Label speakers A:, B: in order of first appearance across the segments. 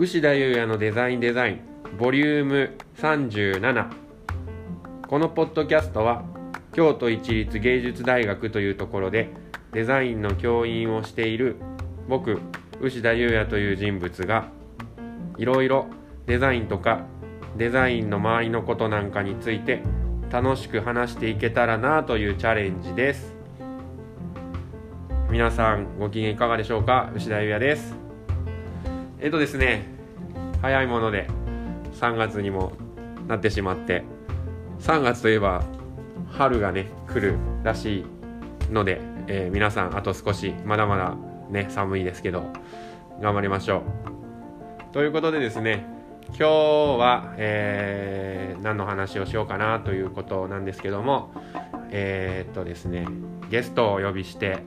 A: 牛田優也のデザインデザインボリューム37このポッドキャストは京都市立芸術大学というところでデザインの教員をしている僕牛田優也という人物がいろいろデザインとかデザインの周りのことなんかについて楽しく話していけたらなというチャレンジです。皆さんご機嫌いかがでしょうか？牛田優也です。えっとですね早いもので3月にもなってしまって3月といえば春がね来るらしいので、えー、皆さんあと少しまだまだね寒いですけど頑張りましょう。ということでですね今日は、えー、何の話をしようかなということなんですけどもえー、っとですねゲストをお呼びして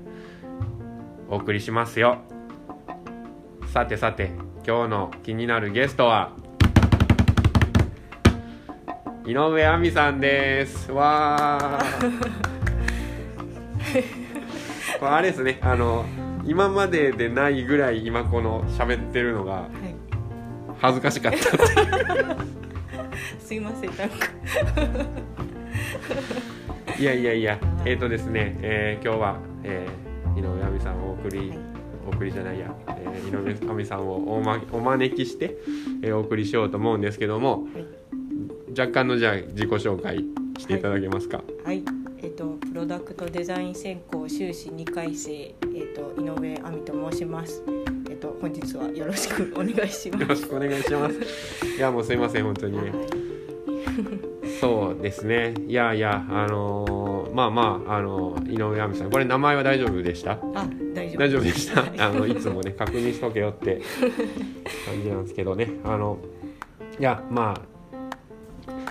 A: お送りしますよ。さてさて今日の気になるゲストは井上亜美さんです。わ これあれですねあの今まででないぐらい今この喋ってるのが恥ずかしかった、
B: はい、すいませんなんか。
A: いやいやいやえっ、ー、とですね、えー、今日は、えー、井上亜美さんをお送り、はい、お送りじゃないや、えー、井上亜美さんをお,、ま、お招きして、えー、お送りしようと思うんですけども、はい、若干のじゃあ自己紹介していただけますか？
B: はい、はいえっと、プロダクトデザイン専攻修士2回生、えっと、井上亜美と申します。えっと、本日はよろしくお願いします。
A: よろしくお願いします。いや、もうすいません、本当にね。そうですね。いやいや、あのー、まあまあ、あの井上亜美さん、これ名前は大丈夫でした？
B: あ、大。
A: 大丈夫でした。あの、いつもね、確認しとけよって感じなんですけどね。あの。いや、まあ。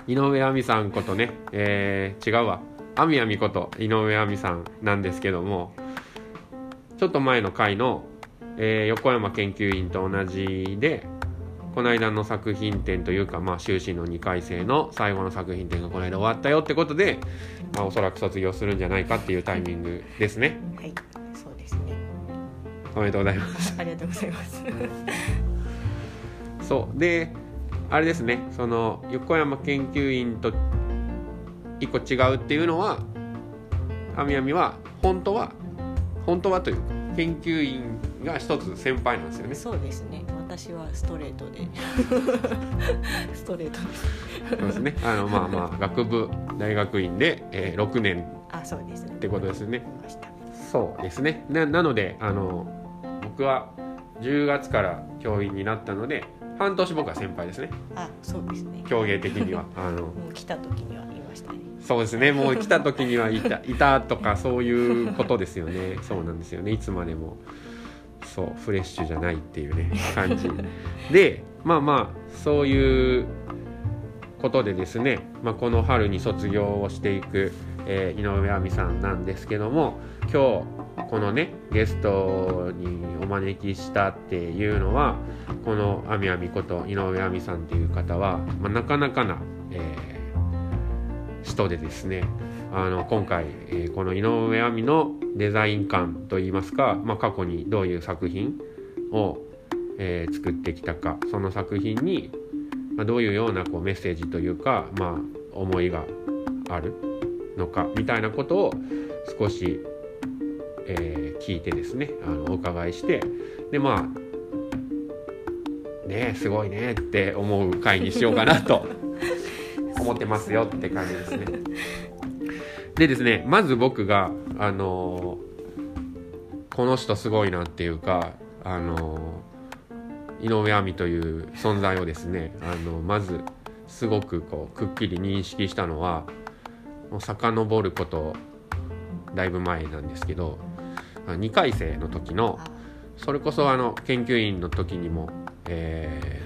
A: 井上亜美さんことね、えー、違うわ。あみあみこと井上亜美さんなんですけどもちょっと前の回の、えー、横山研究員と同じでこの間の作品展というか、まあ、修士の2回生の最後の作品展がこの間終わったよってことで、まあ、おそらく卒業するんじゃないかっていうタイミングですね。
B: はい、そうですね。
A: おめでとうございます。
B: ありがとうございます。
A: そう。であれですね。その横山研究員と一個違うっていうのはあみあみは本当は本当はというか研究員が一つ先輩なんですよね。
B: そうですね。私はストレートで。ストレートで。す
A: そうですね。あのまあまあ学部大学院で、えー、6年
B: あそうです、ね、
A: ってことですね。そうですね。ななのであの僕は10月から教員になったので半年僕は先輩ですね。
B: あそうですね。
A: 競芸的には。
B: あの。もう来た時にはいましたね。
A: そうですね。もう来た時にはいたいたとかそういうことですよね。そうなんですよね。いつまでも。そうフレッシュじゃないっていうね感じ。でまあまあそういうことでですね、まあ、この春に卒業をしていく、えー、井上亜美さんなんですけども今日このねゲストにお招きしたっていうのはこの亜美亜美こと井上亜美さんっていう方は、まあ、なかなかな、えー、人でですねあの今回、えー、この井上亜美のデザイン感といいますか、まあ、過去にどういう作品を、えー、作ってきたかその作品に、まあ、どういうようなこうメッセージというか、まあ、思いがあるのかみたいなことを少し、えー、聞いてですねあのお伺いしてでまあねすごいねって思う回にしようかなと 思ってますよって感じですね。でですねまず僕があのー、この人すごいなっていうかあのー、井上亜美という存在をですねあのまずすごくこうくっきり認識したのはもう遡ることだいぶ前なんですけど2回生の時のそれこそあの研究員の時にも、え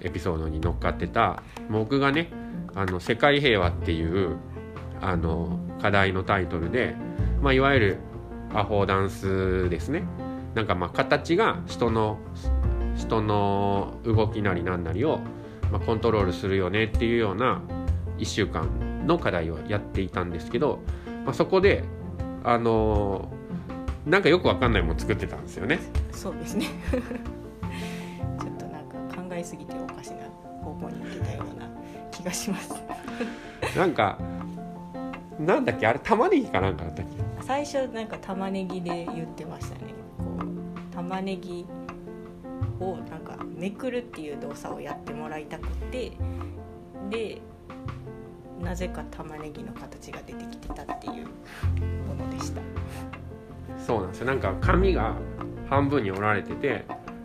A: ー、エピソードに乗っかってた僕がねあの世界平和っていうあの課題のタイトルで、まあ、いわゆるアホダンスですね。なんかまあ形が人の人の動きなりなんなりを、まあ、コントロールするよねっていうような1週間の課題をやっていたんですけど、まあ、そこであのー、なんかよくわかんないもの作ってたんですよね。
B: そうですね。ちょっとなんか考えすぎておかしな方向に行ってたような気がします。
A: なんかなんだっけ？あれ玉ねぎかなんかだったっけ？
B: 最初なんか玉ねぎで言ってましたね。こう玉ねぎをなんかめくるっていう動作をやってもらいたくてでなぜか玉ねぎの形が出てきてたっていうものでした
A: そうなんですよなんか紙が半分に折られてて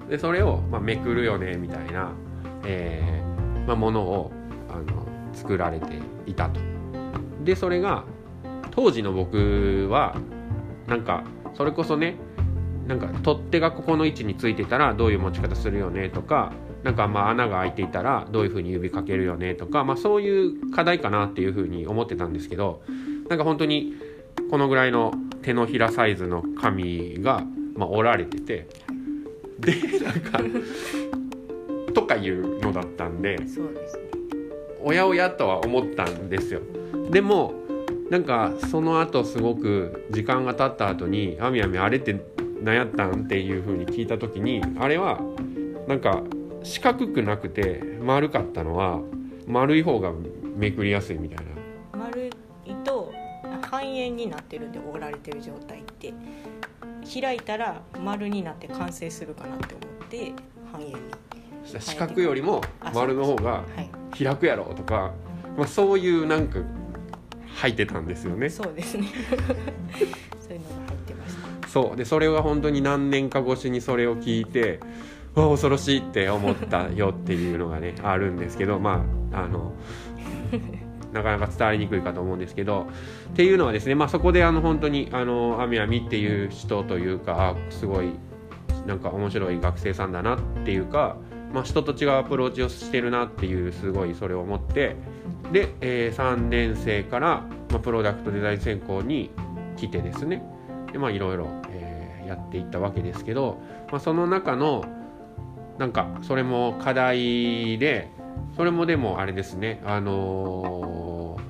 A: でそれを、まあ、めくるよねみたいな、えーまあ、ものをあの作られていたと。でそれが当時の僕はなんかそれこそねなんか取っ手がここの位置についてたらどういう持ち方するよねとかなんかまあ穴が開いていたらどういうふうに指かけるよねとか、まあ、そういう課題かなっていうふうに思ってたんですけどなんか本当にこのぐらいの手のひらサイズの紙が、まあ、折られててでなんか とかいうのだったんで
B: そうですね
A: おやおやとは思ったんですよでもなんかその後すごく時間が経った後に「あみあみあれって何やったん?」っていう風に聞いた時にあれはなんか四角くなくて丸かったのは丸い方がめくりやすいみたいな
B: 半円になってるんで折られてる状態って開いたら丸になって完成するかなって思って半円に
A: 四角よりも丸の方が
B: はい。
A: 開くやろとか、まあ、そういうなんか入ってたんですよね。
B: そうですね。そういうのが入ってました。
A: そう。でそれが本当に何年か越しにそれを聞いてわあ恐ろしいって思ったよっていうのがねあるんですけどまああのなかなか伝わりにくいかと思うんですけどっていうのはですね、まあ、そこであの本当にあのアミアミっていう人というかすごいなんか面白い学生さんだなっていうか、まあ、人と違うアプローチをしてるなっていうすごいそれを思ってで、えー3年生から、まあ、プロダクトデザイン専攻に来てですねでまあいろいろ、えーやっていったわけですけど、まあ、その中のなんかそれも課題でそれもでもあれですね。あのー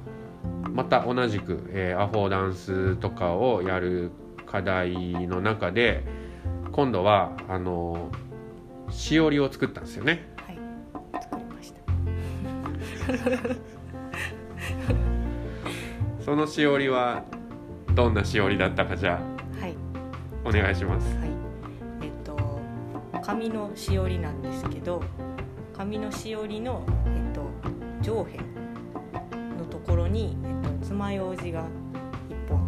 A: また同じく、えーアフォーダンスとかをやる課題の中で今度はあのーしおりを作ったんですよね。
B: はい。作りました。
A: そのしおりはどんなしおりだったかじゃ
B: はい。
A: あお願いします。
B: はい。えっと紙のしおりなんですけど紙のしおりの、えっと、上辺のところに、えっと、爪楊枝が1本、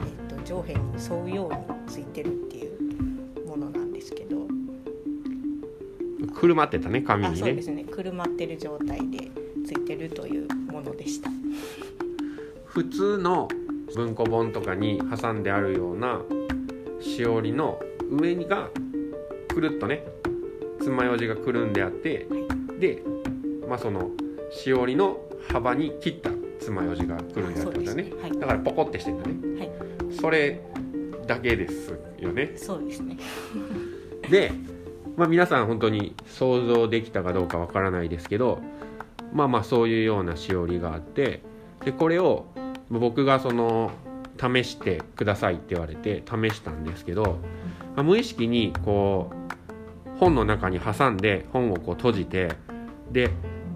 B: えっと、上辺に沿うようについてるっていうものなんですけど。
A: くるまってたね紙にね。
B: あそうですね。くるまってる状態でついてるというものでした。
A: 普通の文庫本とかに挟んであるようなしおりの上にがくるっとね爪楊枝がくるんであってで、まあ、そのしおりの幅に切った爪楊枝がくるんであったんだよね
B: ね。はい。
A: だからポコってしてんだね。
B: はい。
A: それだけですよね。
B: そうですね。
A: で、まあ、皆さん本当に想像できたかどうかわからないですけどまあまあそういうようなしおりがあってでこれを僕がその試してくださいって言われて試したんですけど、まあ無意識にこう本の中に挟んで本をこう閉じてで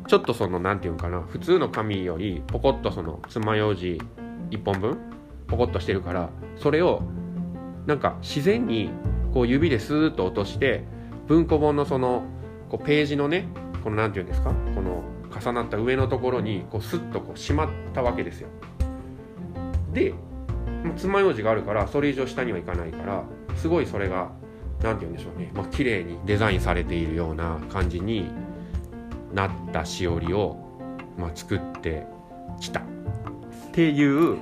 A: ちょっとその何て言うのかな普通の紙よりポコッとその爪楊枝1本分ポコッとしてるからそれをなんか自然にこう指でスーッと落として文庫本のそのこうページのねこのなんて言うんですかこの重なった上のところにこうスッとこうしまったわけですよ。で爪楊枝があるからそれ以上下にはいかないからすごいそれがなんて言うんでしょうね、まあ綺麗にデザインされているような感じになったしおりを、まあ、作ってきた。っていう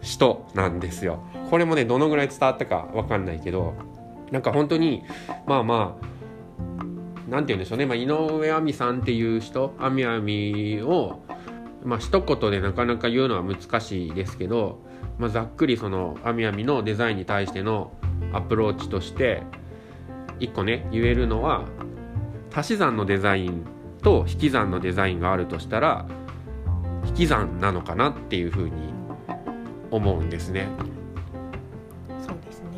A: 人なんですよ。これもねどのぐらい伝わったかわかんないけどなんか本当にまあまあなんて言うんでしょうね、まあ、井上亜美さんっていう人亜美亜美をまあ一言でなかなか言うのは難しいですけど、まあ、ざっくりその亜美亜美のデザインに対してのアプローチとして一個ね言えるのは足し算のデザインと引き算のデザインがあるとしたら引き算なのかなっていうふうに思うんですね。
B: そうですね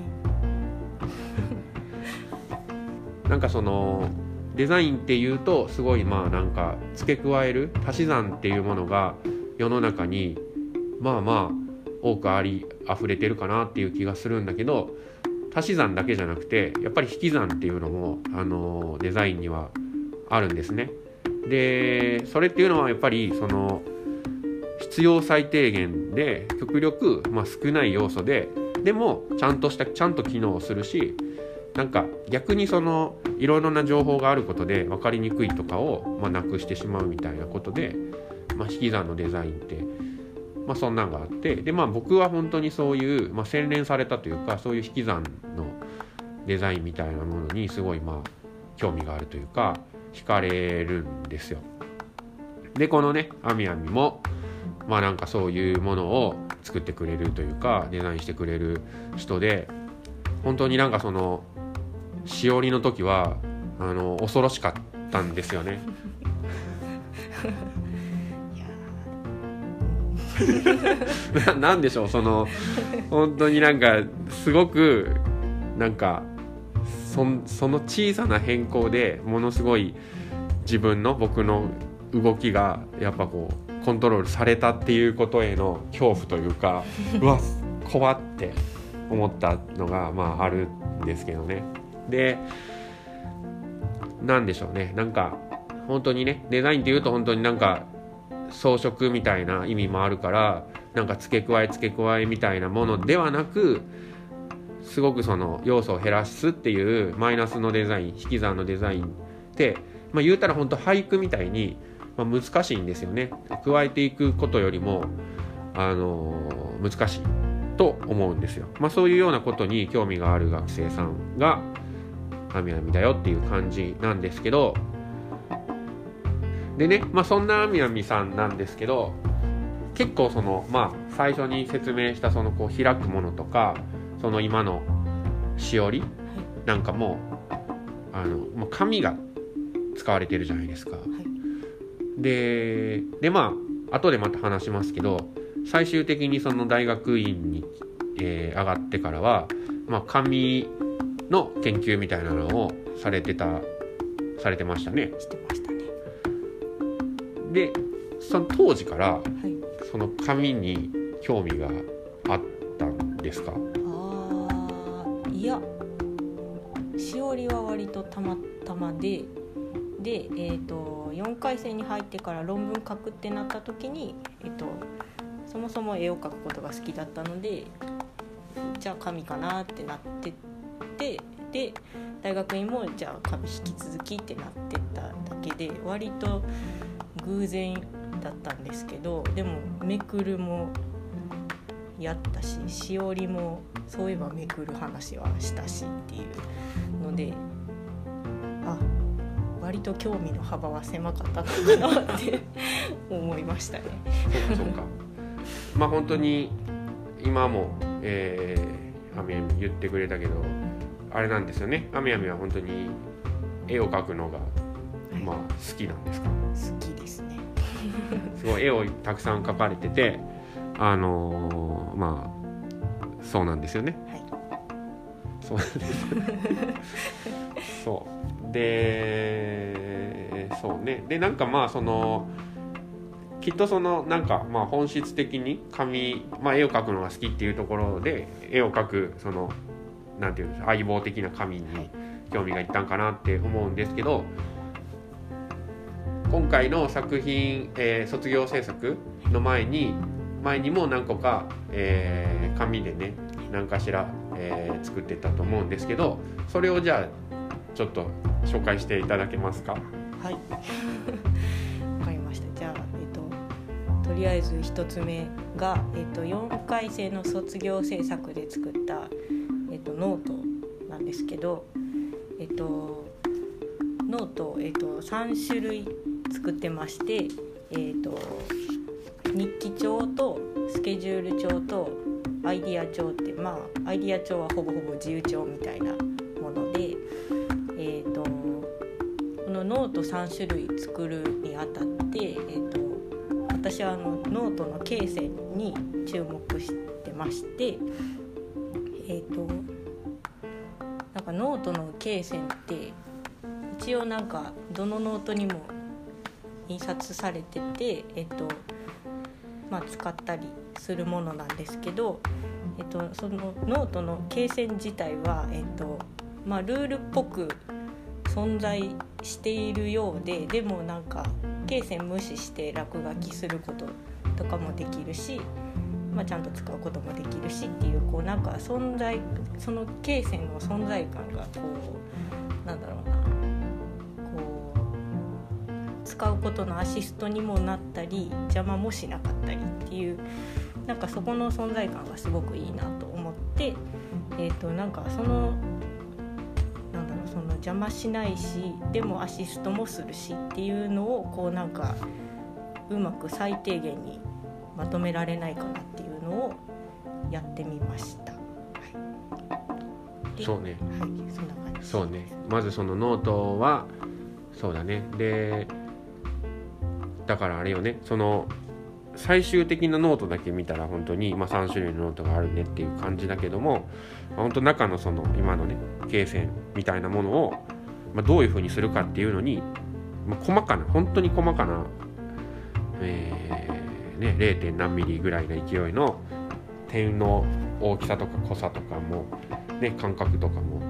A: なんかそのデザインっていうとすごいまあなんか付け加える足し算っていうものが世の中にまあまあ多くあり溢れてるかなっていう気がするんだけど足し算だけじゃなくてやっぱり引き算っていうのも、あのデザインにはあるんですね。でそれっていうのはやっぱりその必要最低限で極力、まあ、少ない要素ででもちゃんとしたちゃんと機能するしなんか逆にそのいろいろな情報があることで分かりにくいとかを、まあ、なくしてしまうみたいなことで、まあ、引き算のデザインって、まあ、そんなんがあってでまあ僕は本当にそういう、まあ、洗練されたというかそういう引き算のデザインみたいなものにすごいまあ興味があるというか惹かれるんですよ。でこのねあみあみもまあなんかそういうものを作ってくれるというかデザインしてくれる人で本当になんかそのしおりの時はあの恐ろしかったんですよね。ななんでしょうその本当になんかすごくなんかそその小さな変更でものすごい自分の僕の動きがやっぱこうコントロールされたっていうことへの恐怖というかうわ怖って思ったのがまああるんですけどね。でなんでしょうねなんか本当にねデザインっていうと本当になんか装飾みたいな意味もあるからなんか付け加え付け加えみたいなものではなくすごくその要素を減らすっていうマイナスのデザイン引き算のデザインって、まあ、言うたら本当俳句みたいに、ま、難しいんですよね。加えていくことよりも、あのー、難しいと思うんですよ、まあ、そういうようなことに興味がある学生さんがあみあみだよっていう感じなんですけどでね、まあ、そんなあみあみさんなんですけど結構そのまあ最初に説明したそのこう開くものとかその今のしおりなんかもあのもう紙が使われてるじゃないですか。はい、ででまあ後でまた話しますけど最終的にその大学院に、えー、上がってからは、まあ、紙の研究みたいなのをされてたされてましたね。
B: してましたね。
A: でその当時から、はい、その紙に興味があったんですか？
B: あいやしおりは割とたまたまでで、えーと、4回生に入ってから論文書くってなった時に、えーとそもそも絵を描くことが好きだったのでじゃあ紙かなってなってってで大学院もじゃあ紙引き続きってなってただけで割と偶然だったんですけどでもめくるもやったししおりもそういえばめくる話はしたしっていうのであ割と興味の幅は狭かったのかなって 思いましたね。
A: そうか まあ本当に今も、えー、アミアミ言ってくれたけどあれなんですよね。あみあみは本当に絵を描くのが、まあ、好きなんですか？
B: 好きですね。
A: すごい絵をたくさん描かれててあのー、まあそうなんですよね、はい、そうなんです。そう。でそうね。でなんかまあそのきっとそのなんかまあ本質的に紙、まあ、絵を描くのが好きっていうところで絵を描くそのなんていうんですか相棒的な神に興味がいったんかなって思うんですけど今回の作品、えー、卒業制作の前に前にも何個か、えー、紙でね何かしら、えー、作ってたと思うんですけどそれをじゃあちょっと紹介していただけますか？
B: はい。わかりました。じゃあ、えっと、とりあえず1つ目が、えっと、4回生の卒業制作で作ったえっと、ノートなんですけど、えっと、ノート、えっと、3種類作ってまして、えっと、日記帳とスケジュール帳とアイディア帳ってまあアイディア帳はほぼほぼ自由帳みたいなもので、えーと、このノート3種類作るにあたって、えーと、私はあのノートの罫線に注目してましてえっ、ー、となんかノートの罫線って一応なんかどのノートにも印刷されてて、えっとまあ、使ったりするものなんですけど、えっと、そのノートの罫線自体は、えっとまあ、ルールっぽく存在しているようででもなんか罫線無視して落書きすることとかもできるし、まあ、ちゃんと使うこともできるしっていうこうなんか存在その罫線の存在感がこうなんだろ使うことのアシストにもなったり邪魔もしなかったりっていうなんかそこの存在感がすごくいいなと思って、えー、となんかそのなんだろうその邪魔しないしでもアシストもするしっていうのをこうなんかうまく最低限にまとめられないかなっていうのをやってみました。はい、
A: そうね
B: はい、そんな感じ。
A: そうねまずそのノートはそうだねでだからあれよねその最終的なノートだけ見たら本当にまあ、3種類のノートがあるねっていう感じだけども、まあ、本当中のその今のね罫線みたいなものを、まあ、どういうふうにするかっていうのに、まあ、細かな本当に細かな、えーね、0. 何ミリぐらいの勢いの点の大きさとか濃さとかも、ね、感覚とかも、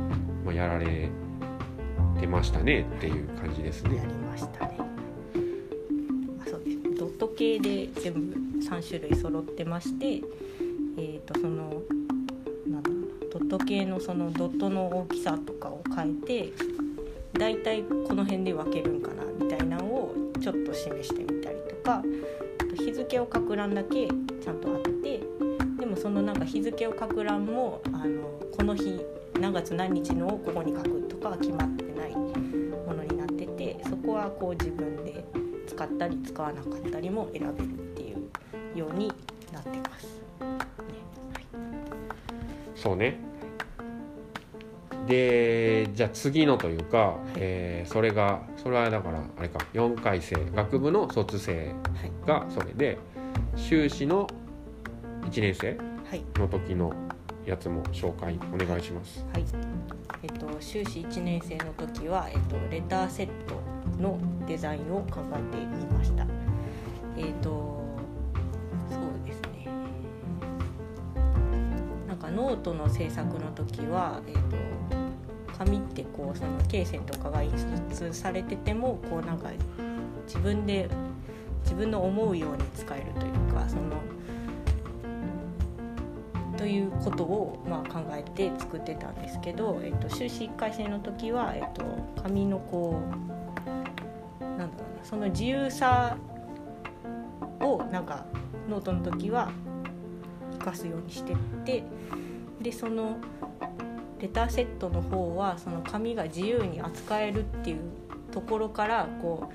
A: まあ、やられてましたねっていう感じですね
B: や。りましたね。系で全部3種類揃ってまして、えー、とそのなんだろうドット系のそのドットの大きさとかを変えてだいたいこの辺で分けるんかなみたいなのをちょっと示してみたりとか日付を書く欄だけちゃんとあってでもそのなんか日付を書く欄もあのこの日何月何日のをここに書くとかは決まってないものになっててそこはこう自分で使ったり使わなかったりも選べるっていうようになってます。
A: そうね。でじゃあ次のというか、えーそれがそれはだからあれか4回生学部の卒生
B: はい、
A: がそれで修士の1年生
B: はい。
A: の時のやつも紹介お願いします。
B: はい。えっと、修士1年生の時は、えっと、レターセットのデザインを考えてみました。えっとそうですねなんかノートの制作の時は、えっと、紙ってこうその罫線とかが印刷されててもこうなんか自分で自分の思うように使えるというかそのということをまあ考えて作ってたんですけど、えっと、修士1回生の時は、えっと、紙のこうその自由さをなんかノートの時は生かすようにしてってでそのレターセットの方はその紙が自由に扱えるっていうところからこ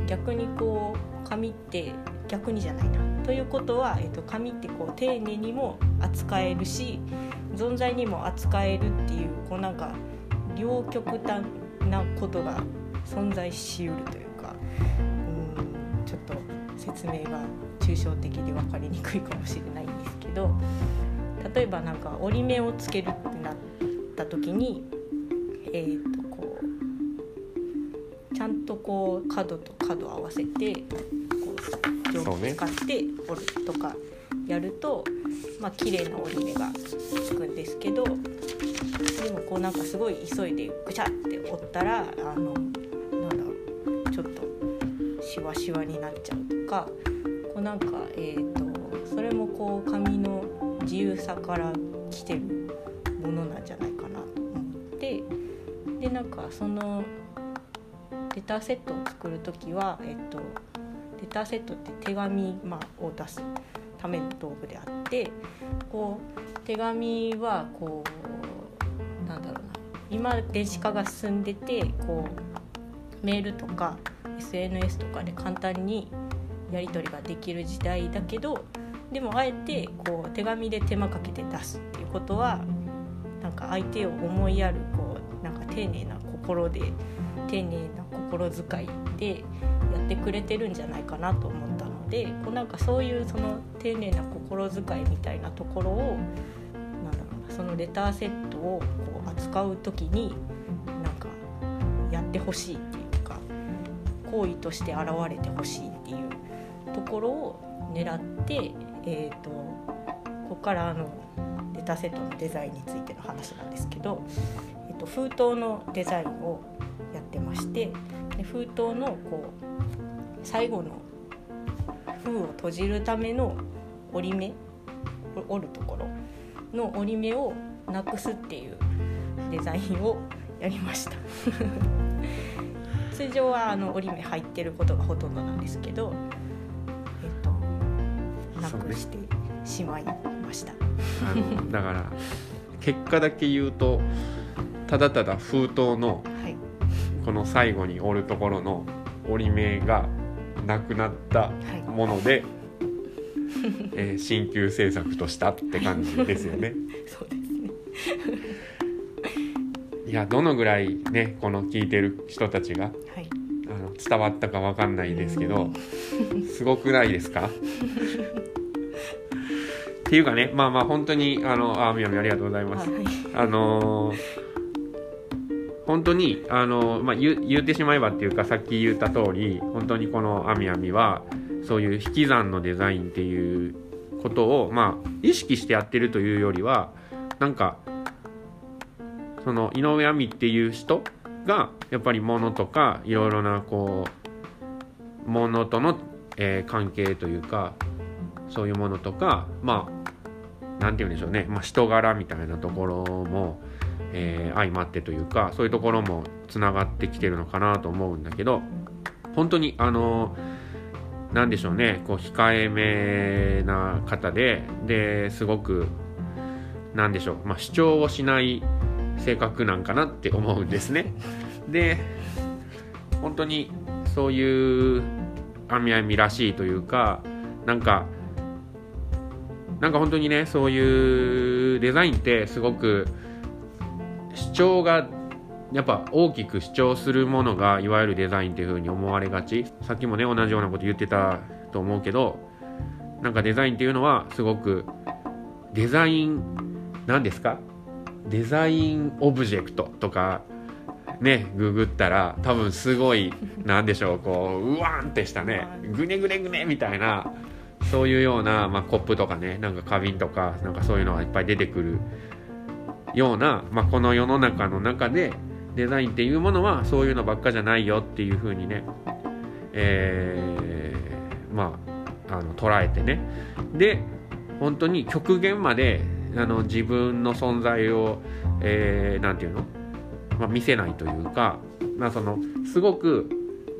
B: う逆にこう紙って逆にじゃないなということは、えっと紙ってこう丁寧にも扱えるし存在にも扱えるっていうこうなんか両極端なことが存在しうるという。うんちょっと説明が抽象的で分かりにくいかもしれないんですけど例えばなんか折り目をつけるってなった時にえー、とこうちゃんとこう角と角を合わせてこう定
A: そうね
B: 規使って折るとかやると、まあ綺麗な折り目がつくんですけどでもこうなんかすごい急いでぐちゃって折ったらあのシワシワになっちゃうとかこうなんかえー、とそれもこう紙の自由さから来てるものなんじゃないかなと思ってでなんかそのレターセットを作る時は、えっと、レターセットって手紙、まあ、を出すための道具であってこう手紙はこうなんだろうな今電子化が進んでてこうメールとか SNS とかで簡単にやり取りができる時代だけどでもあえてこう手紙で手間かけて出すっていうことはなんか相手を思いやるこうなんか丁寧な心で丁寧な心遣いでやってくれてるんじゃないかなと思ったのでこうなんかそういうその丁寧な心遣いみたいなところをなんだろうなそのレターセットをこう扱う時になんかやってほしい。行為として現れてほしいっていうところを狙って、えーと、ここからあのデータセットのデザインについての話なんですけど、えーと、封筒のデザインをやってましてで封筒のこう最後の封を閉じるための折り目折るところの折り目をなくすっていうデザインをやりました。通常はあの折り目入ってることがほとんどなんですけど、えっと、なくしてしまいました。
A: だから結果だけ言うとただただ封筒のこの最後に折るところの折り目がなくなったもので、はい、えー、新旧制作としたって感じですよね。
B: そうですね
A: いやどのぐらいねこの聞いてる人たちが、はい、あの伝わったか分かんないですけど すごくないですか？っていうかねまあまあ本当にあのあみやみありがとうございます。はい、あのー、本当にあのー、まあ言言ってしまえばっていうかさっき言った通り本当にこのあみあみはそういう引き算のデザインっていうことをまあ意識してやってるというよりはなんかその井上亜美っていう人がやっぱり物とかいろいろなこう物との、えー、関係というかそういうものとかまあ何て言うんでしょうね、まあ、人柄みたいなところも、えー、相まってというかそういうところもつながってきてるのかなと思うんだけど本当にあの何でしょうね。こう控えめな方でですごく何でしょう、まあ、主張をしない性格なんかなって思うんですね。で本当にそういうあみあみらしいというかなんかなんか本当にねそういうデザインってすごく主張がやっぱ大きく主張するものがいわゆるデザインっていう風に思われがちさっきもね同じようなこと言ってたと思うけどなんかデザインっていうのはすごくデザイン何ですか？デザインオブジェクトとかねググったら多分すごいなんでしょうこううわんってしたね。ぐねぐねぐねみたいなそういうような、まあ、コップとかねなんか花瓶とかなんかそういうのがいっぱい出てくるような、まあ、この世の中の中でデザインっていうものはそういうのばっかじゃないよっていうふうにね、えー、まああの捉えてね。で本当に極限まであの自分の存在を何、えー、て言うの、まあ、見せないというか、まあ、そのすごく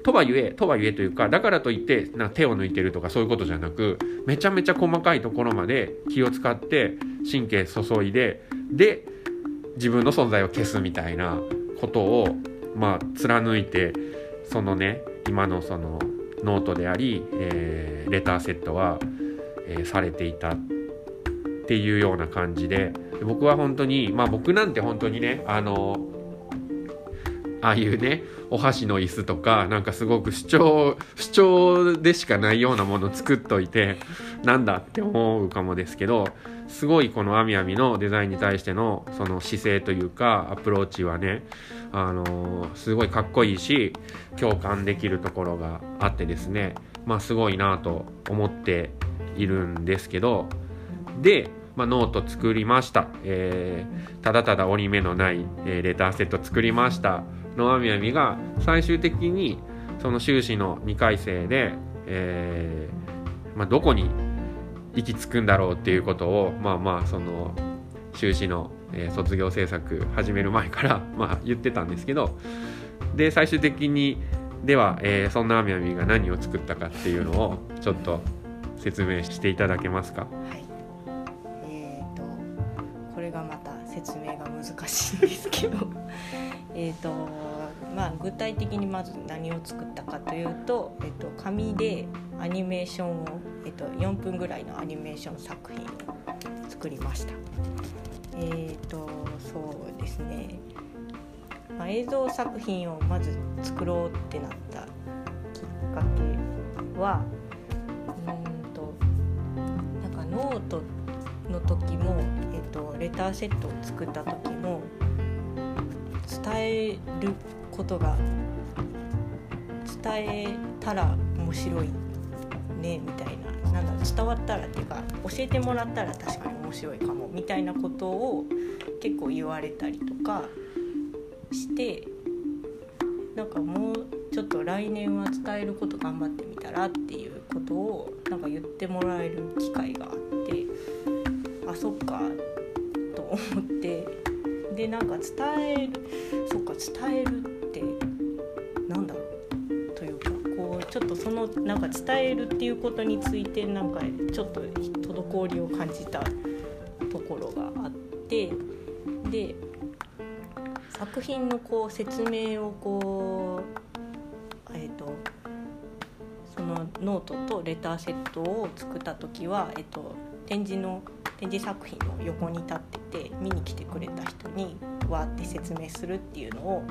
A: とはいえとはいえというかだからといってな手を抜いてるとかそういうことじゃなくめちゃめちゃ細かいところまで気を使って神経注いでで自分の存在を消すみたいなことをまあ貫いてそのね今のそのノートであり、えー、レターセットは、えー、されていたっていうような感じで僕は本当にまあ僕なんて本当にねあのああいうねお箸の椅子とかなんかすごく主張主張でしかないようなもの作っといてなんだって思うかもですけどすごいこのあみあみのデザインに対してのその姿勢というかアプローチはねあのすごいかっこいいし共感できるところがあってですねまあすごいなと思っているんですけどで、まあ、ノート作りました、えー、ただただ折り目のない、えー、レターセット作りました。のあみあみが最終的にその修士の2回生で、えーまあ、どこに行き着くんだろうっていうことをまあまあその修士の、えー、卒業制作始める前から、まあ、言ってたんですけどで最終的にでは、えー、そんなあみあみが何を作ったかっていうのをちょっと説明していただけますか？
B: はい。しいんですけど えとまあ具体的にまず何を作ったかというと、えーと、紙でアニメーションを、えーと、4分ぐらいのアニメーション作品を作りました。えーとそうですね、まあ、映像作品をまず作ろうってなったきっかけはうんとなんかノートの時もとレターセットを作った時も伝えることが伝えたら面白いねみたいな。なんだ伝わったらっていうか教えてもらったら確かに面白いかもみたいなことを結構言われたりとかしてなんかもうちょっと来年は伝えること頑張ってみたらっていうことをなんか言ってもらえる機会があってあそっか思ってでなんか伝えるそっか伝えるってなんだろうというかこうちょっとそのなんか伝えるっていうことについてなんかちょっと滞りを感じたところがあってで作品のこう説明をこうえっ、とそのノートとレターセットを作った時は、えっと、展示の展示作品の横に立って見に来てくれた人にわーって説明するっていうのを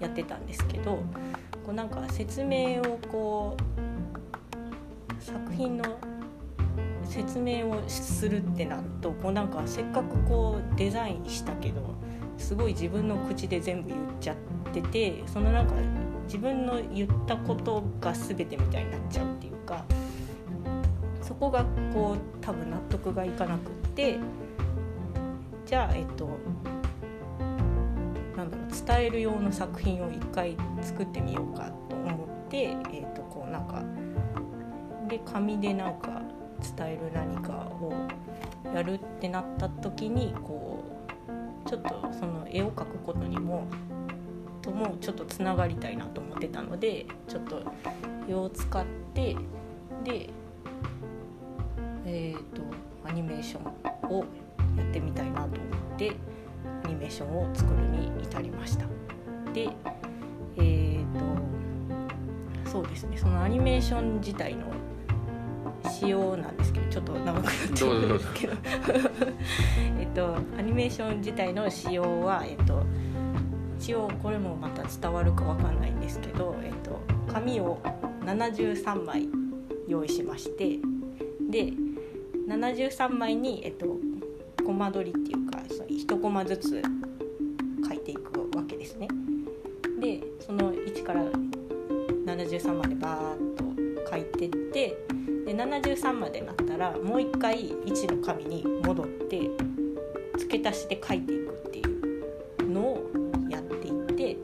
B: やってたんですけどこうなんか説明をこう作品の説明をするってなるとこうなんかせっかくこうデザインしたけどすごい自分の口で全部言っちゃっててそのなんか自分の言ったことが全てみたいになっちゃうっていうかそこがこう多分納得がいかなくってじゃあえっとなんだろう伝える用の作品を一回作ってみようかと思ってえっとこうなんかで紙でなんか伝える何かをやるってなった時にこうちょっとその絵を描くことにもともちょっとつながりたいなと思ってたのでちょっと絵を使ってでえっ、とアニメーションをってみたいなと思ってアニメーションを作るに至りました。でえっ、とそうですね。そのアニメーション自体の仕様なんですけどちょっと長くなっちゃうんですけど。えっとアニメーション自体の仕様はえっと一応これもまた伝わるかわかんないんですけど、えっと、紙を73枚用意しまして。で73枚に、えっと、コマ取りっていうかその1コマずつ書いていくわけですね。でその1から73までバーッと書いてってで73までなったらもう一回1の紙に戻って付け足して書いていくっていうのをやっていって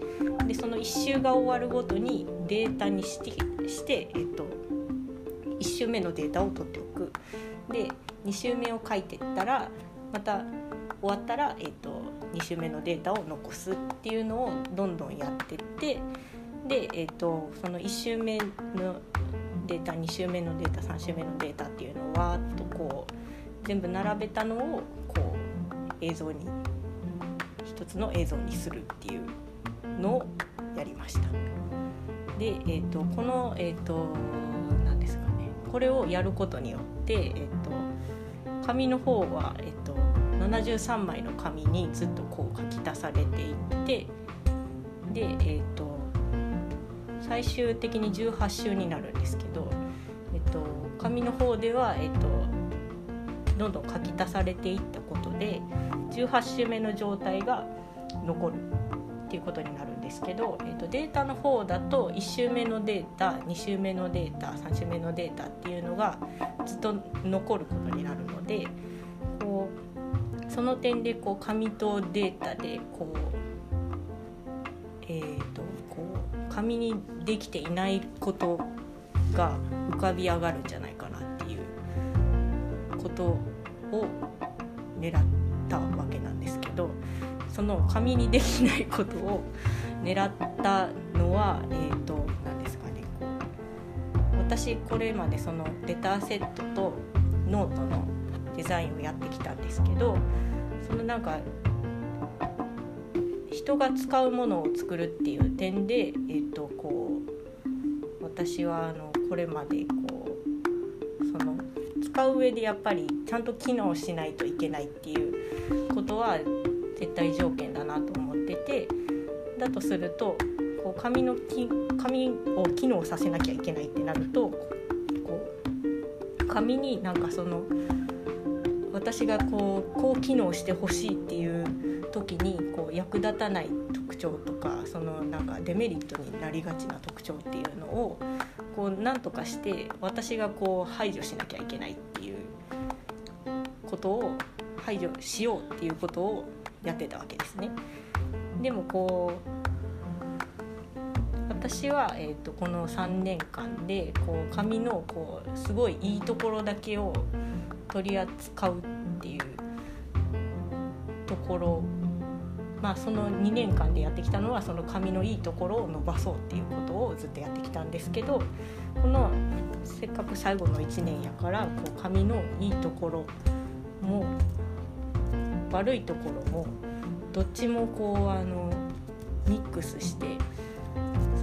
B: でその1周が終わるごとにデータにしてして、えっと、1周目のデータを取っておくで2周目を書いてったらまた終わったら、えっと、2周目のデータを残すっていうのをどんどんやってってで、えっと、その1周目のデータ2週目のデータ3週目のデータっていうのをわーっとこう全部並べたのをこう映像に一つの映像にするっていうのをやりました。で、えーと、この、えーと、何ですかねこれをやることによって、えー、紙の方は、えー、と73枚の紙にずっとこう書き足されていってで、えー、と最終的に18週になるんですけど、えっと、紙の方では、えっと、どんどん書き足されていったことで18週目の状態が残るっていうことになるですけど、えっと、データの方だと1週目のデータ2週目のデータ3週目のデータっていうのがずっと残ることになるのでこうその点でこう紙とデータでこうえーと、こう紙にできていないことが浮かび上がるんじゃないかなっていうことを狙ったわけなんですけどその紙にできないことを狙ったのはえっ、ー、と何ですかね。私これまでそのレターセットとノートのデザインをやってきたんですけどそのなんか人が使うものを作るっていう点で、えーと、こう私はあのこれまでこうその使う上でやっぱりちゃんと機能しないといけないっていうことは絶対条件だなと思っててだとするとこう紙のき紙を機能させなきゃいけないってなるとこう紙になんかその私がこうこう機能してほしいっていう時にこう役立たない特徴とかそのなんかデメリットになりがちな特徴っていうのをこうなんとかして私がこう排除しなきゃいけないっていうことを排除しようっていうことをやってたわけですね。でもこう私は、えーと、この3年間でこう紙のこうすごいいいところだけを取り扱うっていうところまあその2年間でやってきたのはその紙のいいところを伸ばそうっていうことをずっとやってきたんですけどこのせっかく最後の1年やからこう紙のいいところも悪いところもどっちもこうあのミックスして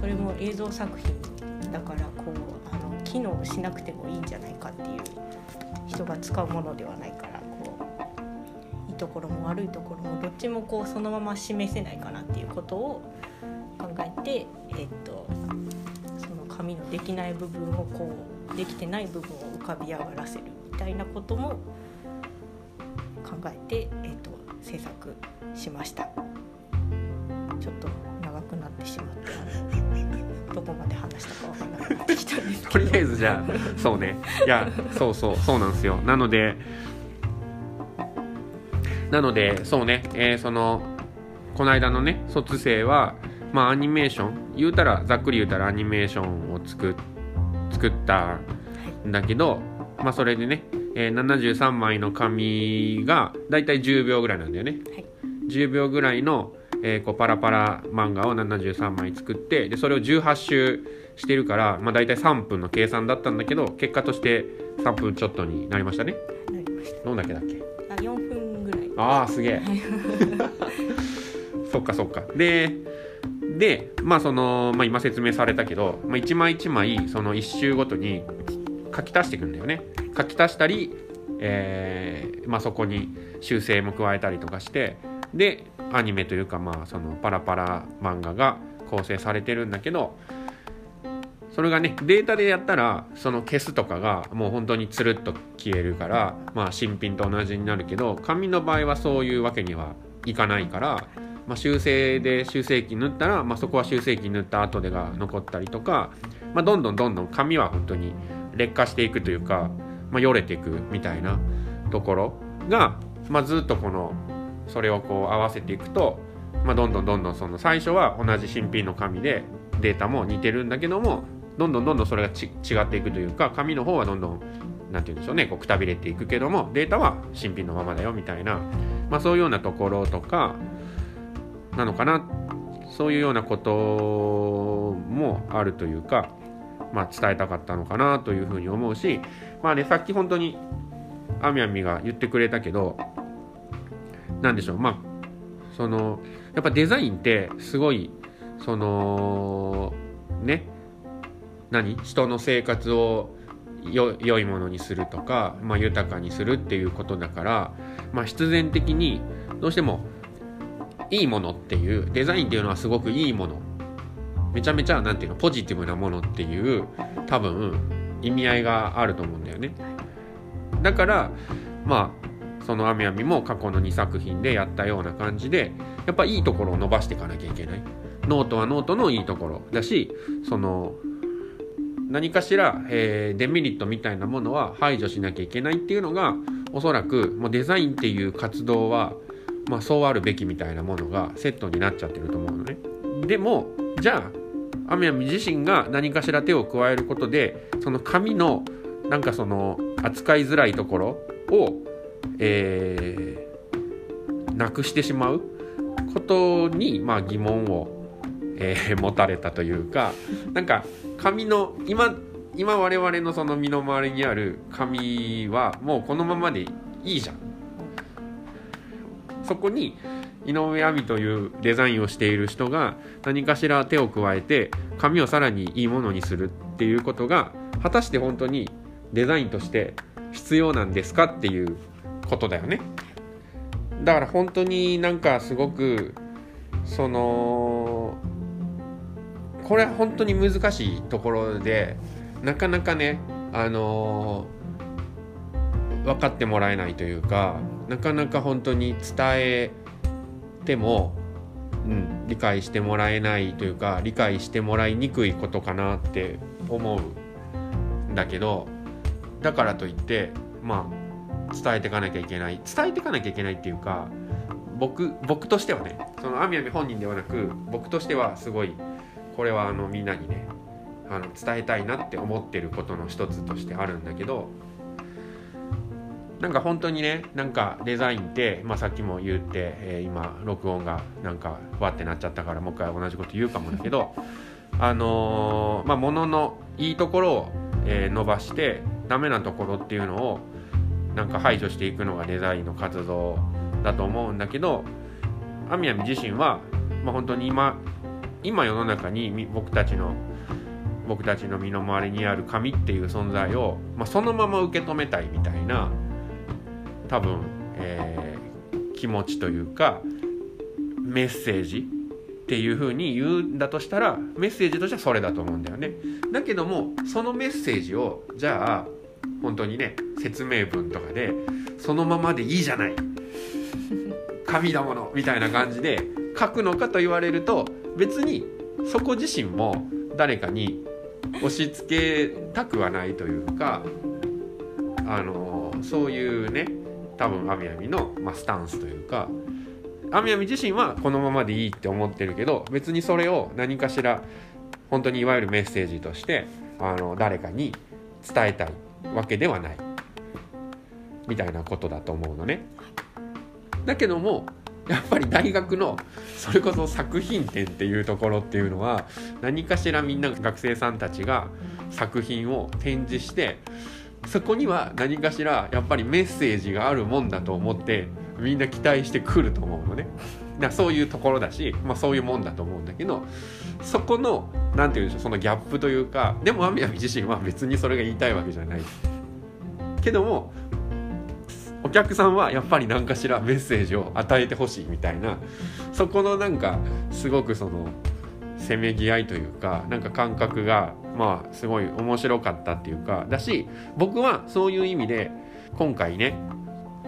B: それも映像作品だからこうあの機能しなくてもいいんじゃないかっていう人が使うものではないからこういいところも悪いところもどっちもこうそのまま示せないかなっていうことを考えて、えっと、その紙のできない部分をこうできてない部分を浮かび上がらせるみたいなことも考えて、えっと、制作しました。ちょっと長くなってしまってどこまで話したか分からなくなってきたんですけど。
A: とりあえずじゃあそうね。いやそうそうそうなんですよ。なのでなのでそうね、えー、そのこの間のね卒生はまあアニメーション。言うたらざっくり言うたらアニメーションを作作ったんだけど、まあそれでね、えー、73枚の紙がだいたい10秒ぐらいなんだよね、はい、10秒ぐらいの、えー、こうパラパラ漫画を73枚作ってでそれを18周してるから、まあ、大体3分の計算だったんだけど結果として3分ちょっとになりましたね。
B: なりました。
A: どんだけだっけ？
B: あ4分ぐらい。
A: ああすげえ。そっかそっか。ででまあその、まあ、今説明されたけど、まあ、1枚1枚その1周ごとに書き足していくんだよね。書き足したり、えーまあ、そこに修正も加えたりとかしてでアニメというかまあそのパラパラ漫画が構成されてるんだけどそれがねデータでやったらその消すとかがもう本当につるっと消えるからまあ新品と同じになるけど紙の場合はそういうわけにはいかないから、まあ、修正で修正機塗ったら、まあ、そこは修正機塗った後でが残ったりとか、まあ、どんどんどんどん紙は本当に劣化していくというか、まあ、よれていくみたいなところが、まあ、ずっとこのそれをこう合わせていくと、まあ、どんどんどんどんその最初は同じ新品の紙でデータも似てるんだけどもどんどんどんどんそれが違っていくというか紙の方はどんどん何て言うんでしょうねこうくたびれていくけどもデータは新品のままだよみたいな、まあ、そういうようなところとかなのかな。そういうようなこともあるというか、まあ、伝えたかったのかなというふうに思うしまあねさっき本当にあみあみが言ってくれたけど何でしょうまあそのやっぱデザインってすごいそのね何人の生活をよ良いものにするとか、まあ、豊かにするっていうことだから、まあ、必然的にどうしてもいいものっていうデザインっていうのはすごくいいものめちゃめちゃなんていうのポジティブなものっていう多分意味合いがあると思うんだよねだからまあそのあみあみも過去の2作品でやったような感じでやっぱいいところを伸ばしていかなきゃいけないノートはノートのいいところだしその何かしら、えー、デメリットみたいなものは排除しなきゃいけないっていうのがおそらくもうデザインっていう活動は、まあ、そうあるべきみたいなものがセットになっちゃってると思うのね。でもじゃあアミアミ自身が何かしら手を加えることでその紙のなんかその扱いづらいところを、えー、なくしてしまうことに、まあ、疑問を、えー、持たれたというかなんか紙の今今我々のその身の回りにある紙はもうこのままでいいじゃん。そこに井上亜美というデザインをしている人が何かしら手を加えて紙をさらにいいものにするっていうことが果たして本当にデザインとして必要なんですかっていうことだよね。だから本当になんかすごくそのこれは本当に難しいところでなかなかねあの分かってもらえないというかなかなか本当に伝えても、うん、理解してもらえないというか理解してもらいにくいことかなって思うんだけどだからといってまあ伝えていかなきゃいけない。伝えていかなきゃいけないっていうか僕僕としてはねそのあみあみ本人ではなく僕としてはすごいこれはあのみんなにねあの伝えたいなって思ってることの一つとしてあるんだけどなんか本当にねなんかデザインって、まあ、さっきも言って、えー、今録音がなんかわってなっちゃったからもう一回同じこと言うかもだけどあのー、まあものいいところを、えー、伸ばしてダメなところっていうのをなんか排除していくのがデザインの活動だと思うんだけどあみあみ自身は、まあ、本当に今今世の中に僕たちの僕たちの身の回りにある紙っていう存在を、まあ、そのまま受け止めたいみたいな多分、えー、気持ちというかメッセージっていう風に言うんだとしたらメッセージとしてはそれだと思うんだよね。だけどもそのメッセージをじゃあ本当にね説明文とかでそのままでいいじゃない紙だものみたいな感じで書くのかと言われると別にそこ自身も誰かに押し付けたくはないというかあのそういうね多分あみあみの、まあ、スタンスというかあみあみ自身はこのままでいいって思ってるけど別にそれを何かしら本当にいわゆるメッセージとしてあの誰かに伝えたいわけではないみたいなことだと思うのね。だけどもやっぱり大学のそれこそ作品展っていうところっていうのは何かしらみんな学生さんたちが作品を展示してそこには何かしらやっぱりメッセージがあるもんだと思ってみんな期待してくると思うのね。だそういうところだし、まあ、そういうもんだと思うんだけどそこの何て言うんでしょうそのギャップというかでもあみやみ自身は別にそれが言いたいわけじゃないけどもお客さんはやっぱり何かしらメッセージを与えてほしいみたいなそこのなんかすごくそのせめぎ合いというかなんか感覚がまあすごい面白かったっていうかだし僕はそういう意味で今回ね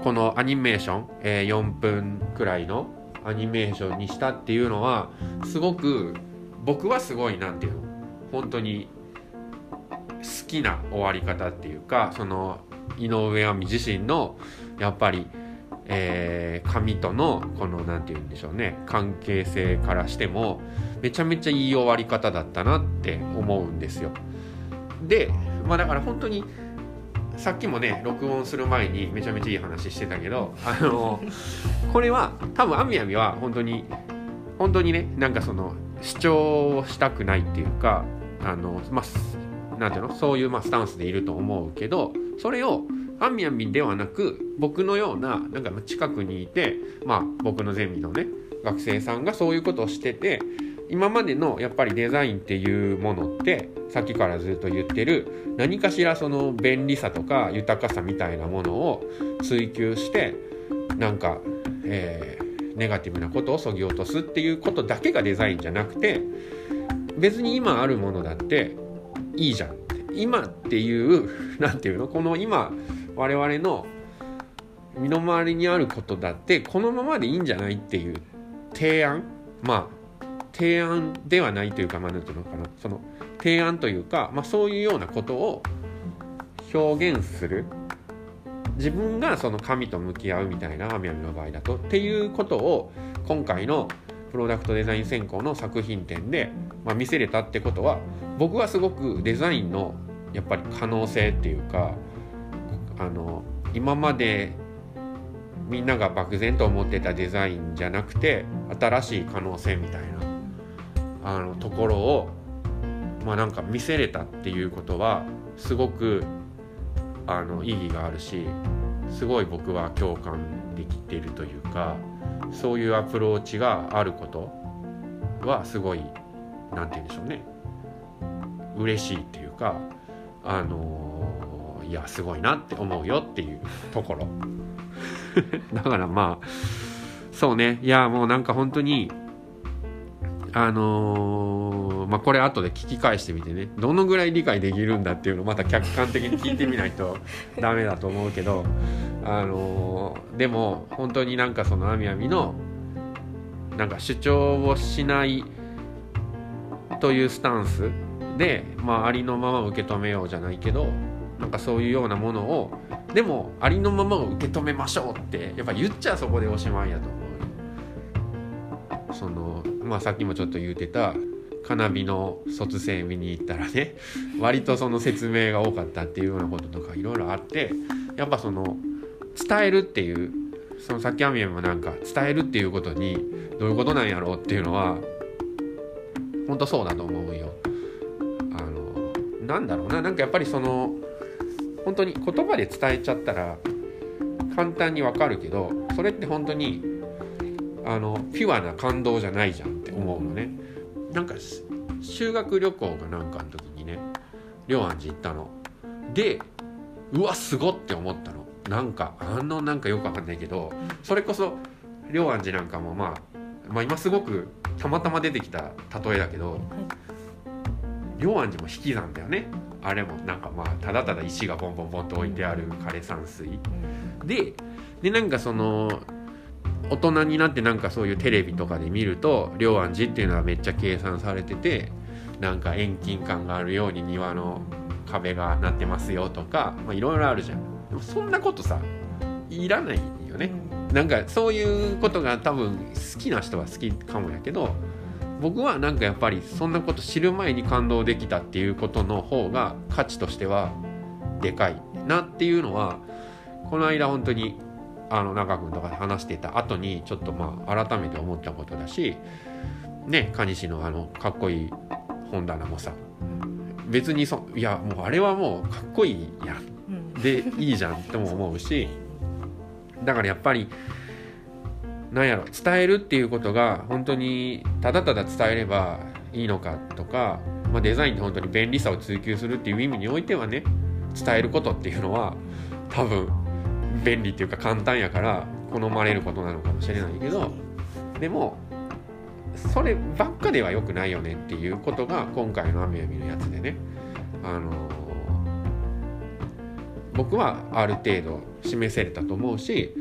A: このアニメーション、えー、4分くらいのアニメーションにしたっていうのはすごく僕はすごいなんていうの本当に好きな終わり方っていうかその井上亜美自身のやっぱり、えー、紙とのこの何て言うんでしょうね関係性からしてもめちゃめちゃいい終わり方だったなって思うんですよ。でまあだから本当にさっきもね録音する前にめちゃめちゃいい話してたけどあのこれは多分あみあみは本当に本当にねなんかその主張をしたくないっていうかあのまあなんていうの？そういうまあスタンスでいると思うけどそれをあみあみではなく僕のようななんか近くにいてまあ僕のゼミのね学生さんがそういうことをしてて今までのやっぱりデザインっていうものってさっきからずっと言ってる何かしらその便利さとか豊かさみたいなものを追求してなんか、えー、ネガティブなことをそぎ落とすっていうことだけがデザインじゃなくて別に今あるものだっていいじゃんって。今っていう何て言うの？この今我々の身の回りにあることだってこのままでいいんじゃないっていう提案。まあ提案ではないというかまあ何ていうのかな。その提案というか、まあ、そういうようなことを表現する。自分がその神と向き合うみたいなアミアミの場合だとっていうことを今回のプロダクトデザイン専攻の作品展で、まあ、見せれたってことは僕はすごくデザインのやっぱり可能性っていうかあの今までみんなが漠然と思ってたデザインじゃなくて新しい可能性みたいなあのところをまあなんか見せれたっていうことはすごくあの意義があるしすごい僕は共感できてるというかそういうアプローチがあることはすごい何て言うんでしょうね。嬉しいっていうかあのいやすごいなって思うよっていう。ところ。だからまあそうね。いやもうなんか本当にあのーの、まあ、これ後で聞き返してみてね。どのぐらい理解できるんだっていうのをまた客観的に聞いてみないと ダメだと思うけどあのでも本当になんかそのあみあみのなんか主張をしないというスタンスで、まあ、ありのまま受け止めようじゃないけどなんかそういうようなものをでもありのままを受け止めましょうってやっぱ言っちゃそこでおしまいやと思うそのまあさっきもちょっと言うてたカナビの卒生見に行ったらね割とその説明が多かったっていうようなこととかいろいろあってやっぱその伝えるっていうそのさっきアミヤもなんか伝えるっていうことにどういうことなんやろうっていうのは本当そうだと思うよ。あのなんだろうななんかやっぱりその本当に言葉で伝えちゃったら簡単にわかるけどそれって本当にあのピュアな感動じゃないじゃんって思うのね。なんか修学旅行がなんかの時にね龍安寺行ったの。でうわすごって思ったの。なんかあのなんかよくわかんないけどそれこそ龍安寺なんかも、まあ、まあ今すごくたまたま出てきた例えだけど龍安寺も引き算だよねあれもなんかまあただただ石がボンボンボンと置いてある枯山水。ででなんかその大人になってなんかそういうテレビとかで見ると龍安寺っていうのはめっちゃ計算されててなんか遠近感があるように庭の壁がなってますよとかいろいろあるじゃん。でもそんなことさいらないよね。なんかそういうことが多分好きな人は好きかもやけど僕はなんかやっぱりそんなこと知る前に感動できたっていうことの方が価値としてはでかいなっていうのはこの間本当にあの中君とかで話していた後にちょっとまあ改めて思ったことだしね蟹市のあのかっこいい本棚もさ別にそいやもうあれはもうかっこいいやん。でいいじゃんっても思うしだからやっぱりなんやろ伝えるっていうことが本当にただただ伝えればいいのかとか、まあ、デザインで本当に便利さを追求するっていう意味においてはね伝えることっていうのは多分便利っていうか簡単やから好まれることなのかもしれないけどでもそればっかでは良くないよねっていうことが今回の「雨やみ」のやつでね。あの僕はある程度示せれたと思うし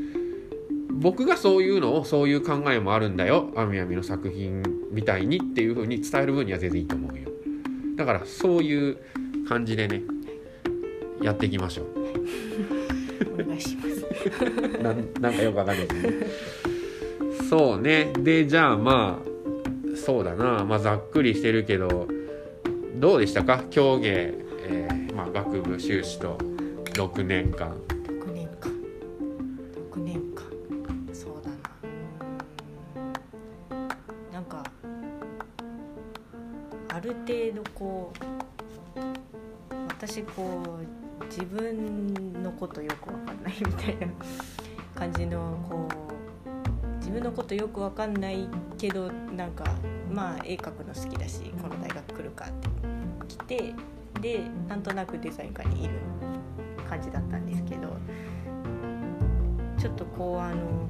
A: 僕がそういうのをそういう考えもあるんだよあみあみの作品みたいにっていう風に伝える分には全然いいと思うよ。だからそういう感じでねやっていきましょう。
B: お願いします。
A: ななんかよくわかんないですね。そうね。でじゃあまあそうだな。まあざっくりしてるけどどうでしたか？競芸、えーまあ、学部修士と6年間
B: ある程度こう私こう自分のことよくわかんないみたいな感じのこう自分のことよくわかんないけどなんかまあ絵描くの好きだしこの大学来るかって来てでなんとなくデザイン科にいる感じだったんですけどちょっとこうあの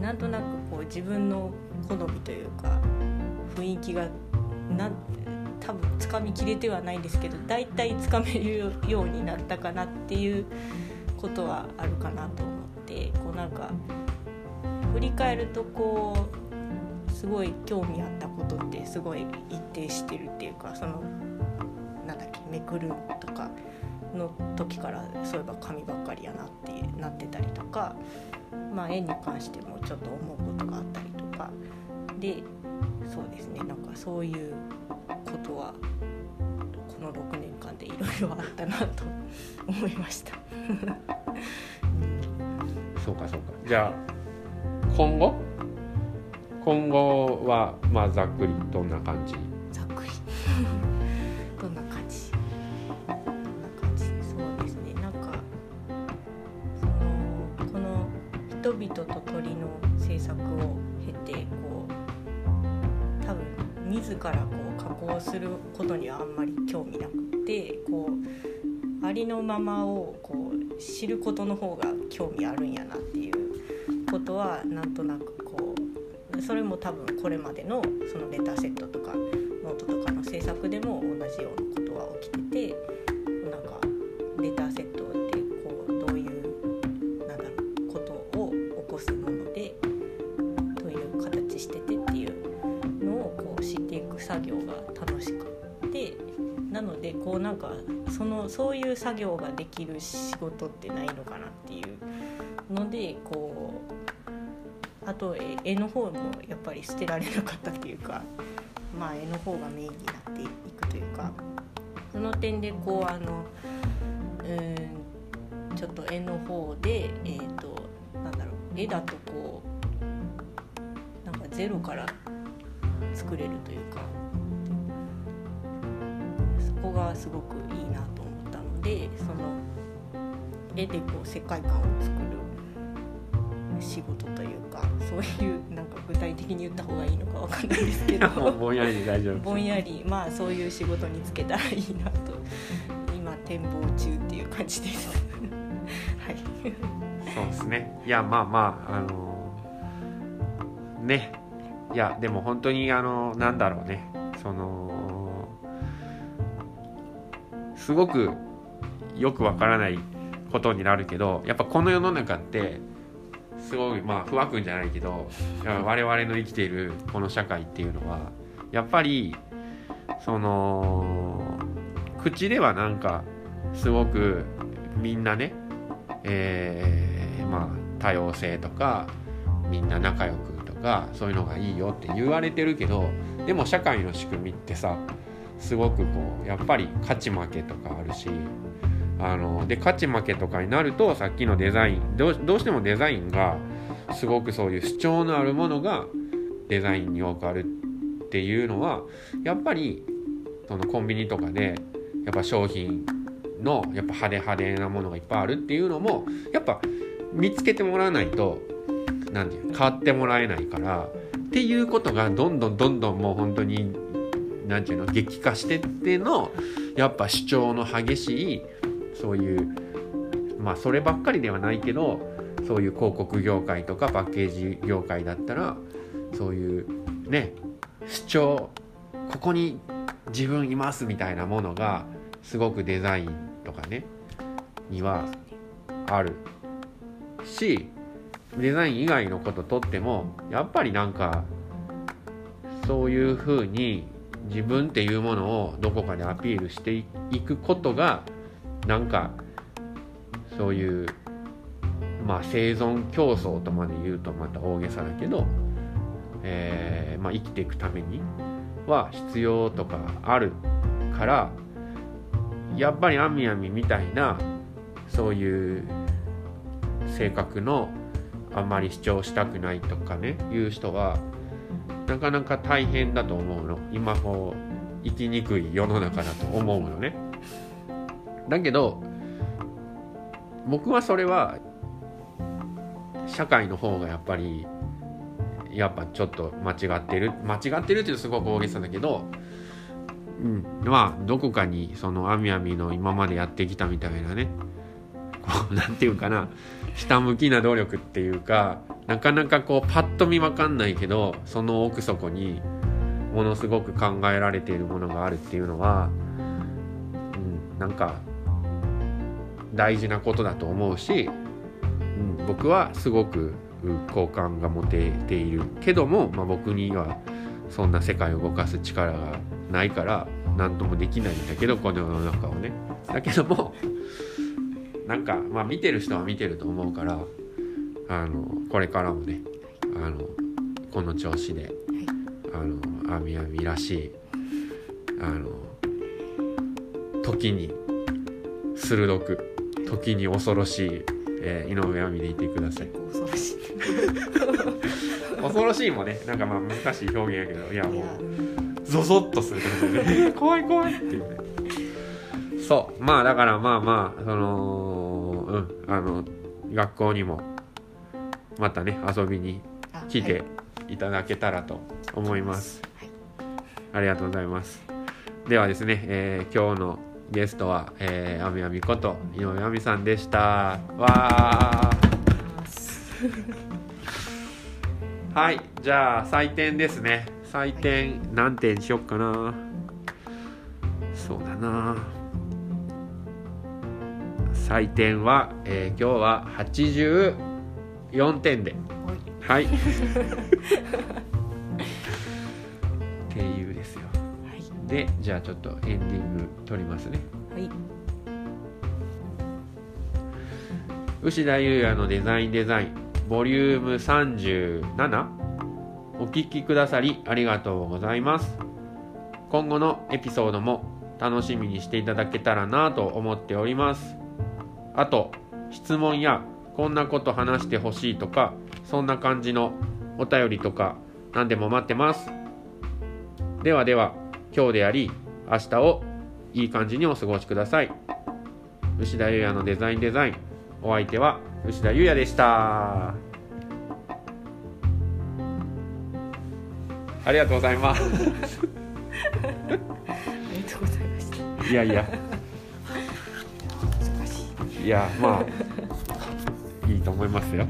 B: なんとなくこう自分の好みというか雰囲気がな多分つかみきれてはないんですけど大体つかめるようになったかなっていうことはあるかなと思ってこうなんか振り返るとこうすごい興味あったことってすごい一定してるっていうかそのなんだっけめくるとかの時からそういえば紙ばっかりやなってなってたりとか、まあ、絵に関してもちょっと思うことがあったりとかでそうですね。なんかそういうことはこの6年間でいろいろあったなと思いました。
A: そうかそうか。じゃあ今後？今後はまあざっくりどんな感じ？
B: ありのままをこう知ることの方が興味あるんやなっていうことはなんとなくこうそれも多分これまでのそのレターセットとかノートとかの制作でも同じようなことが起きててなんかレターセットってこうどういうなんだろうことを起こすものでどういう形しててっていうのをこう知っていく作業が楽しくてなのでこうなんかそのそういう作業ができる仕事ってないのかなっていうのでこうあと絵の方もやっぱり捨てられなかったっていうか まあ絵の方がメインになっていくというかその点でこうあのうんちょっと絵の方でえっ、となんだろう絵だとこうなんかゼロから作れるというか。がすごくいいなと思ったのでその絵でこう世界観を作る仕事というかそういうなんか具体的に言った方がいいのかわかんないですけど
A: ぼんやりで大丈夫
B: ぼんやりまあそういう仕事に就けたらいいなと今展望中っていう感じです。はい。
A: そうですね。いやまあまああのね。いやでも本当にあのなんだろうね。そのすごくよくわからないことになるけどやっぱこの世の中ってすごいまあ不惑じゃないけど我々の生きているこの社会っていうのはやっぱりその口ではなんかすごくみんなねえーまあ多様性とかみんな仲良くとかそういうのがいいよって言われてるけどでも社会の仕組みってさすごくこうやっぱり勝ち負けとかあるしあので勝ち負けとかになるとさっきのデザインどうどうしてもデザインがすごくそういう主張のあるものがデザインに多くあるっていうのはやっぱりそのコンビニとかでやっぱ商品のやっぱ派手派手なものがいっぱいあるっていうのもやっぱ見つけてもらわないと何て言う買ってもらえないからっていうことがどんどんどんどんもう本当に何て言うの激化してってのやっぱ主張の激しいそういうまあそればっかりではないけどそういう広告業界とかパッケージ業界だったらそういうね主張ここに自分いますみたいなものがすごくデザインとかねにはあるしデザイン以外のこととってもやっぱりなんかそういうふうに自分っていうものをどこかでアピールしていくことがなんかそういうまあ生存競争とまで言うとまた大げさだけど、えーまあ、生きていくためには必要とかあるからやっぱりあみあみみたいなそういう性格のあんまり主張したくないとかねいう人はなかなか大変だと思うの。今こう生きにくい世の中だと思うのね。だけど僕はそれは社会の方がやっぱりやっぱちょっと間違ってる。間違ってるっていうすごく大げさだけど、うん、まあどこかにそのあみあみの今までやってきたみたいなね。こうなんていうかな。ひたむきな努力っていうかなかなかこうパッと見わかんないけどその奥底にものすごく考えられているものがあるっていうのは、うん、なんか大事なことだと思うし、うん、僕はすごく好感が持てているけども、まあ、僕にはそんな世界を動かす力がないから何ともできないんだけどこの世の中をね。だけどもなんか、まあ、見てる人は見てると思うからあのこれからもねあのこの調子で、あのあみあみらしいあの時に鋭く時に恐ろしい、えー、井上亜美でいてください。
B: 恐ろしい。
A: 恐ろしいもねなんかまあ難しい表現やけどいやもうゾゾッとするでね。怖い怖いっていうね。そう。まあだからまあまあそのうんあの学校にもまたね遊びに
B: あ
A: 来て
B: はい。
A: いただけたらと思います、
B: はい。
A: ありがとうございます。ではですね、えー今日のゲストは、えー、あみあみこと井上あみさんでした。わー。はいじゃあ採点ですね。採点何点しよっかな。そうだな。採点は、えー今日は84点で。はい。っていうですよ。
B: はい。
A: でじゃあちょっとエンディング撮りますね。
B: はい。
A: 牛田優也のデザインデザインボリューム37お聞きくださりありがとうございます。今後のエピソードも楽しみにしていただけたらなと思っております。あと質問やこんなこと話してほしいとかそんな感じのお便りとか何でも待ってます。ではでは今日であり明日をいい感じにお過ごしください。牛田優也のデザインデザイン。お相手は牛田優也でした。ありがとうございます。
B: ありがとうございました。
A: いやいや。いやまあいいと思いますよ。